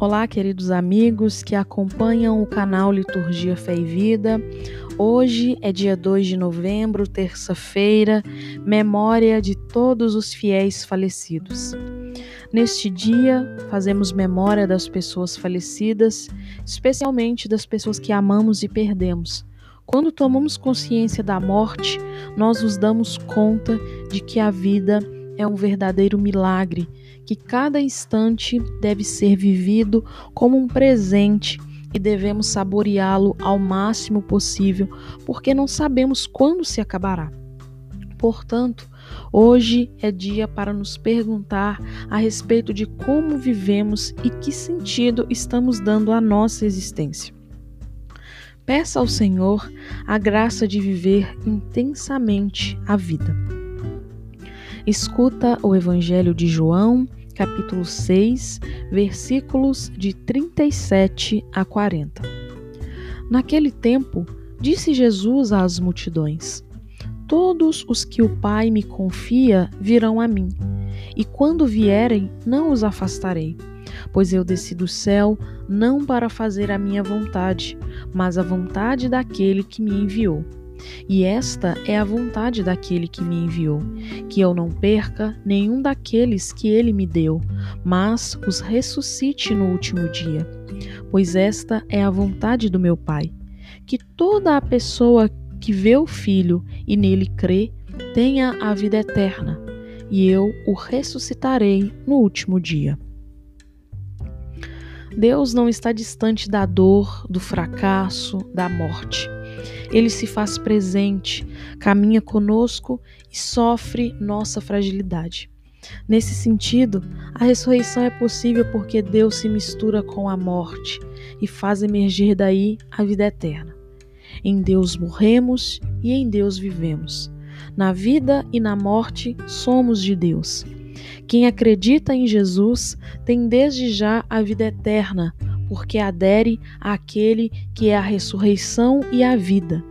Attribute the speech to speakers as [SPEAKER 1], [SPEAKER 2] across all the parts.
[SPEAKER 1] Olá, queridos amigos que acompanham o canal Liturgia Fé e Vida. Hoje é dia 2 de novembro, terça-feira, memória de todos os fiéis falecidos. Neste dia, fazemos memória das pessoas falecidas, especialmente das pessoas que amamos e perdemos. Quando tomamos consciência da morte, nós nos damos conta de que a vida é um verdadeiro milagre que cada instante deve ser vivido como um presente e devemos saboreá-lo ao máximo possível, porque não sabemos quando se acabará. Portanto, hoje é dia para nos perguntar a respeito de como vivemos e que sentido estamos dando à nossa existência. Peça ao Senhor a graça de viver intensamente a vida. Escuta o Evangelho de João, capítulo 6, versículos de 37 a 40. Naquele tempo, disse Jesus às multidões: Todos os que o Pai me confia virão a mim, e quando vierem, não os afastarei, pois eu desci do céu não para fazer a minha vontade, mas a vontade daquele que me enviou. E esta é a vontade daquele que me enviou, que eu não perca nenhum daqueles que ele me deu, mas os ressuscite no último dia. Pois esta é a vontade do meu Pai, que toda a pessoa que vê o Filho e nele crê tenha a vida eterna, e eu o ressuscitarei no último dia. Deus não está distante da dor, do fracasso, da morte. Ele se faz presente, caminha conosco e sofre nossa fragilidade. Nesse sentido, a ressurreição é possível porque Deus se mistura com a morte e faz emergir daí a vida eterna. Em Deus morremos e em Deus vivemos. Na vida e na morte somos de Deus. Quem acredita em Jesus tem desde já a vida eterna, porque adere àquele que é a ressurreição e a vida,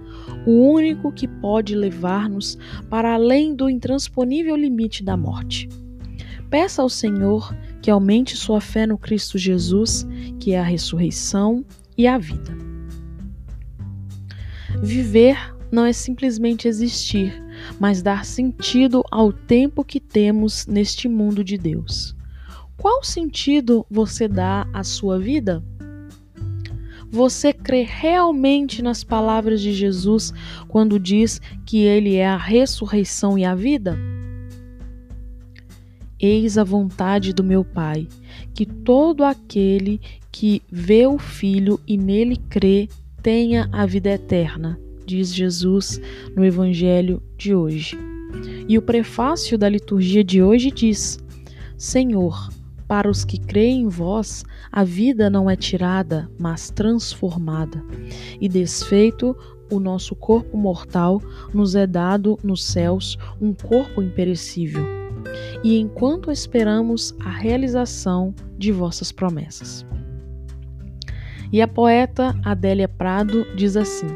[SPEAKER 1] o único que pode levar-nos para além do intransponível limite da morte. Peça ao Senhor que aumente sua fé no Cristo Jesus, que é a ressurreição e a vida. Viver não é simplesmente existir, mas dar sentido ao tempo que temos neste mundo de Deus. Qual sentido você dá à sua vida? Você crê realmente nas palavras de Jesus quando diz que Ele é a ressurreição e a vida? Eis a vontade do meu Pai, que todo aquele que vê o Filho e nele crê tenha a vida eterna, diz Jesus no Evangelho de hoje. E o prefácio da liturgia de hoje diz: Senhor, para os que creem em vós, a vida não é tirada, mas transformada. E desfeito o nosso corpo mortal, nos é dado nos céus um corpo imperecível. E enquanto esperamos a realização de vossas promessas. E a poeta Adélia Prado diz assim: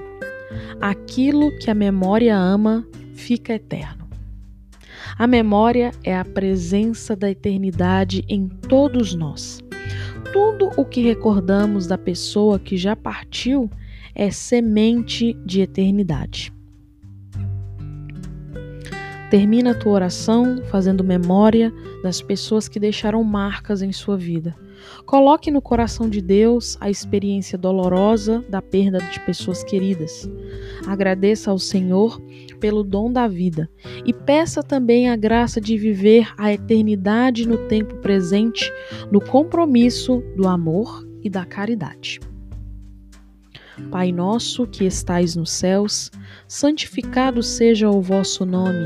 [SPEAKER 1] Aquilo que a memória ama fica eterno. A memória é a presença da eternidade em todos nós. Tudo o que recordamos da pessoa que já partiu é semente de eternidade. Termina a tua oração fazendo memória das pessoas que deixaram marcas em sua vida. Coloque no coração de Deus a experiência dolorosa da perda de pessoas queridas. Agradeça ao Senhor pelo dom da vida e peça também a graça de viver a eternidade no tempo presente, no compromisso do amor e da caridade. Pai nosso que estais nos céus, santificado seja o vosso nome.